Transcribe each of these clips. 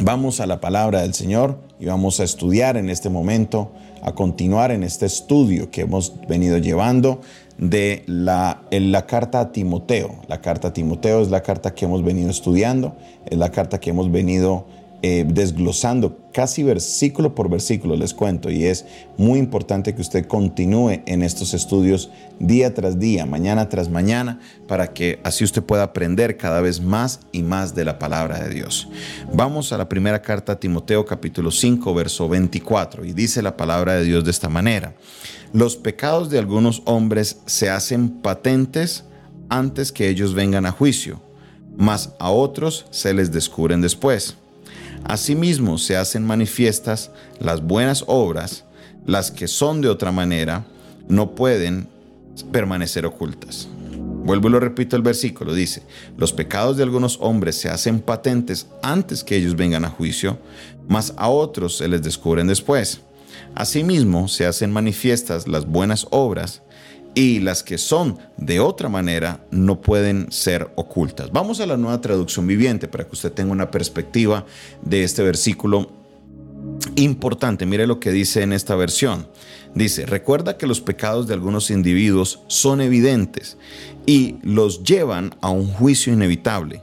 Vamos a la palabra del Señor y vamos a estudiar en este momento, a continuar en este estudio que hemos venido llevando de la, en la carta a Timoteo. La carta a Timoteo es la carta que hemos venido estudiando, es la carta que hemos venido eh, desglosando casi versículo por versículo, les cuento, y es muy importante que usted continúe en estos estudios día tras día, mañana tras mañana, para que así usted pueda aprender cada vez más y más de la palabra de Dios. Vamos a la primera carta a Timoteo capítulo 5, verso 24, y dice la palabra de Dios de esta manera, los pecados de algunos hombres se hacen patentes antes que ellos vengan a juicio, mas a otros se les descubren después. Asimismo se hacen manifiestas las buenas obras, las que son de otra manera, no pueden permanecer ocultas. Vuelvo y lo repito el versículo, dice, los pecados de algunos hombres se hacen patentes antes que ellos vengan a juicio, mas a otros se les descubren después. Asimismo se hacen manifiestas las buenas obras, y las que son de otra manera no pueden ser ocultas. Vamos a la nueva traducción viviente para que usted tenga una perspectiva de este versículo importante. Mire lo que dice en esta versión. Dice, recuerda que los pecados de algunos individuos son evidentes y los llevan a un juicio inevitable,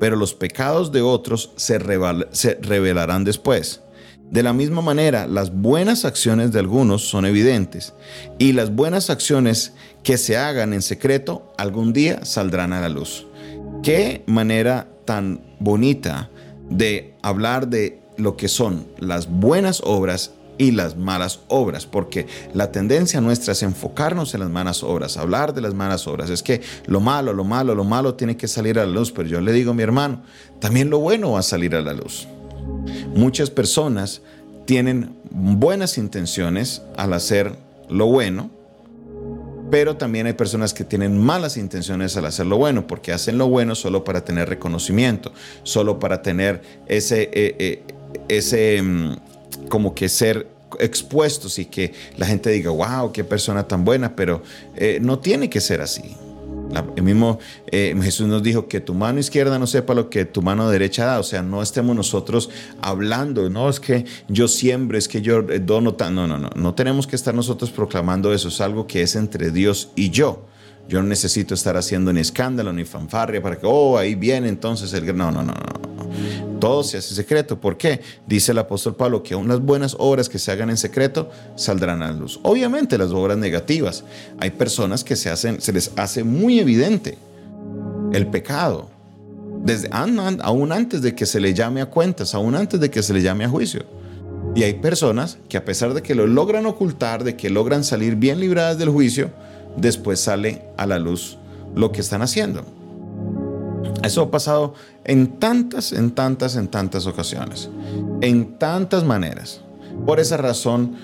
pero los pecados de otros se, revelarán después. De la misma manera, las buenas acciones de algunos son evidentes y las buenas acciones que se hagan en secreto algún día saldrán a la luz. Qué manera tan bonita de hablar de lo que son las buenas obras y las malas obras, porque la tendencia nuestra es enfocarnos en las malas obras, hablar de las malas obras. Es que lo malo, lo malo, lo malo tiene que salir a la luz, pero yo le digo a mi hermano, también lo bueno va a salir a la luz. Muchas personas tienen buenas intenciones al hacer lo bueno, pero también hay personas que tienen malas intenciones al hacer lo bueno, porque hacen lo bueno solo para tener reconocimiento, solo para tener ese, eh, eh, ese mm, como que ser expuestos y que la gente diga, wow, qué persona tan buena, pero eh, no tiene que ser así el mismo eh, Jesús nos dijo que tu mano izquierda no sepa lo que tu mano derecha da. O sea, no estemos nosotros hablando, no es que yo siempre, es que yo dono. No, no, no. No tenemos que estar nosotros proclamando eso. Es algo que es entre Dios y yo. Yo no necesito estar haciendo ni escándalo ni fanfarria para que, oh, ahí viene entonces el... No, no, no, no. Todo se hace secreto. ¿Por qué? Dice el apóstol Pablo que aún las buenas obras que se hagan en secreto saldrán a la luz. Obviamente las obras negativas. Hay personas que se, hacen, se les hace muy evidente el pecado. Desde, aún antes de que se le llame a cuentas, aún antes de que se le llame a juicio. Y hay personas que a pesar de que lo logran ocultar, de que logran salir bien libradas del juicio, después sale a la luz lo que están haciendo. Eso ha pasado en tantas, en tantas, en tantas ocasiones, en tantas maneras. Por esa razón,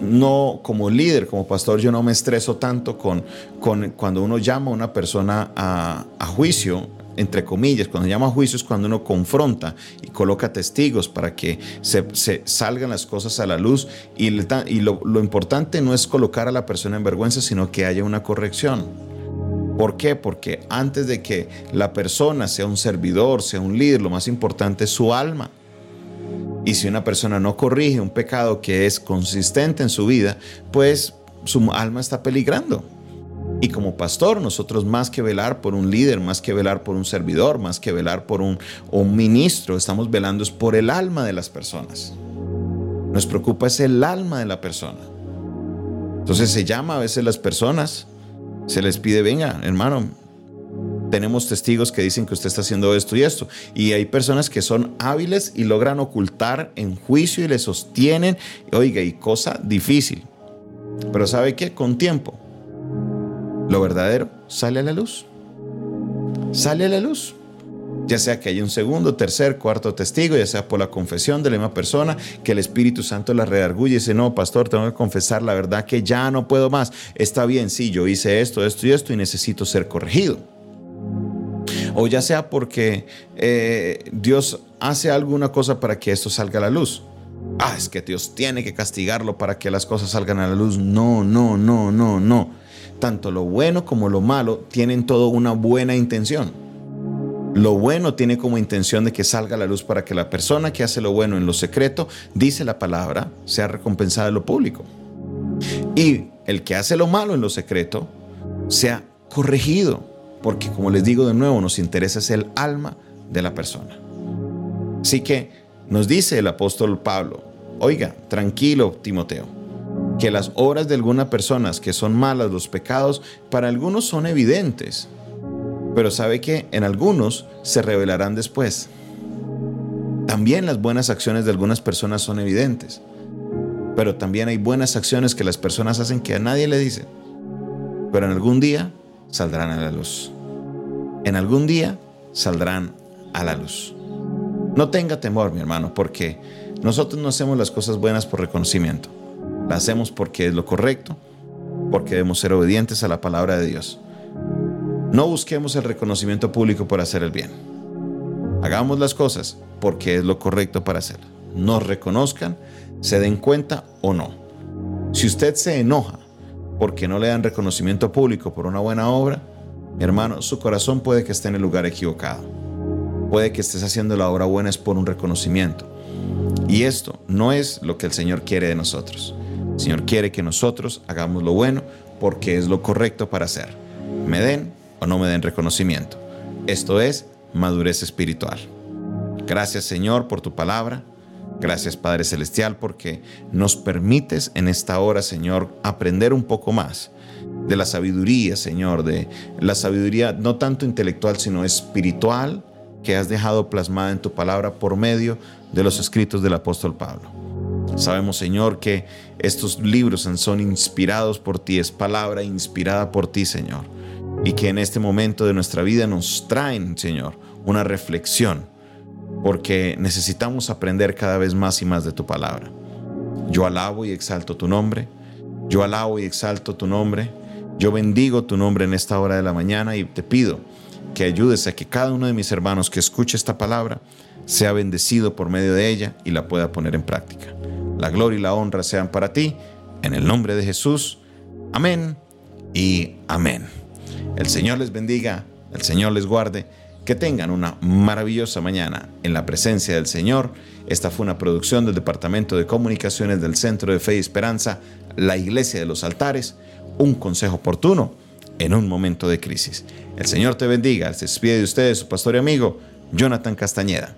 no como líder, como pastor, yo no me estreso tanto con, con cuando uno llama a una persona a, juicio entre comillas, cuando llama a juicio es cuando uno confronta y coloca testigos para que se, salgan las cosas a la luz y, lo importante no es colocar a la persona en vergüenza, sino que haya una corrección. ¿Por qué? Porque antes de que la persona sea un servidor, sea un líder, lo más importante es su alma. Y si una persona no corrige un pecado que es consistente en su vida, pues su alma está peligrando. Y como pastor, nosotros más que velar por un líder, más que velar por un servidor, más que velar por un, ministro, estamos velando por el alma de las personas. Nos preocupa es el alma de la persona. Entonces se llama a veces las personas, se les pide, venga, hermano, tenemos testigos que dicen que usted está haciendo esto y esto. Y hay personas que son hábiles y logran ocultar en juicio y le sostienen, oiga, y cosa difícil. Pero ¿sabe qué? Con tiempo lo verdadero sale a la luz. Sale a la luz. Ya sea que haya un segundo, tercer, cuarto testigo, ya sea por la confesión de la misma persona, que el Espíritu Santo la redarguye y dice, no, pastor, tengo que confesar la verdad que ya no puedo más. Está bien, sí, yo hice esto, esto y esto y necesito ser corregido. O ya sea porque eh, Dios hace alguna cosa para que esto salga a la luz. Ah, es que Dios tiene que castigarlo para que las cosas salgan a la luz. No, no, no, no, no tanto lo bueno como lo malo tienen todo una buena intención. Lo bueno tiene como intención de que salga a la luz para que la persona que hace lo bueno en lo secreto, dice la palabra, sea recompensada en lo público. Y el que hace lo malo en lo secreto, sea corregido, porque como les digo de nuevo, nos interesa es el alma de la persona. Así que nos dice el apóstol Pablo, oiga, tranquilo Timoteo, que las obras de algunas personas que son malas, los pecados, para algunos son evidentes, pero sabe que en algunos se revelarán después. También las buenas acciones de algunas personas son evidentes, pero también hay buenas acciones que las personas hacen que a nadie le dicen, pero en algún día saldrán a la luz. En algún día saldrán a la luz. No tenga temor, mi hermano, porque nosotros no hacemos las cosas buenas por reconocimiento. Las hacemos porque es lo correcto, porque debemos ser obedientes a la palabra de Dios. No busquemos el reconocimiento público por hacer el bien. Hagamos las cosas porque es lo correcto para hacer. Nos reconozcan, se den cuenta o no. Si usted se enoja porque no le dan reconocimiento público por una buena obra, hermano, su corazón puede que esté en el lugar equivocado. Puede que estés haciendo la obra buena es por un reconocimiento. Y esto no es lo que el Señor quiere de nosotros. El Señor quiere que nosotros hagamos lo bueno porque es lo correcto para hacer. Me den o no me den reconocimiento. Esto es madurez espiritual. Gracias Señor por tu palabra. Gracias Padre Celestial porque nos permites en esta hora, Señor, aprender un poco más de la sabiduría, Señor, de la sabiduría no tanto intelectual, sino espiritual que has dejado plasmada en tu palabra por medio de los escritos del apóstol Pablo. Sabemos, Señor, que estos libros son inspirados por ti, es palabra inspirada por ti, Señor y que en este momento de nuestra vida nos traen, Señor, una reflexión, porque necesitamos aprender cada vez más y más de tu palabra. Yo alabo y exalto tu nombre, yo alabo y exalto tu nombre, yo bendigo tu nombre en esta hora de la mañana y te pido que ayudes a que cada uno de mis hermanos que escuche esta palabra sea bendecido por medio de ella y la pueda poner en práctica. La gloria y la honra sean para ti, en el nombre de Jesús. Amén y amén. El Señor les bendiga, el Señor les guarde, que tengan una maravillosa mañana en la presencia del Señor. Esta fue una producción del Departamento de Comunicaciones del Centro de Fe y Esperanza, la Iglesia de los Altares, un consejo oportuno en un momento de crisis. El Señor te bendiga, se despide de ustedes su pastor y amigo, Jonathan Castañeda.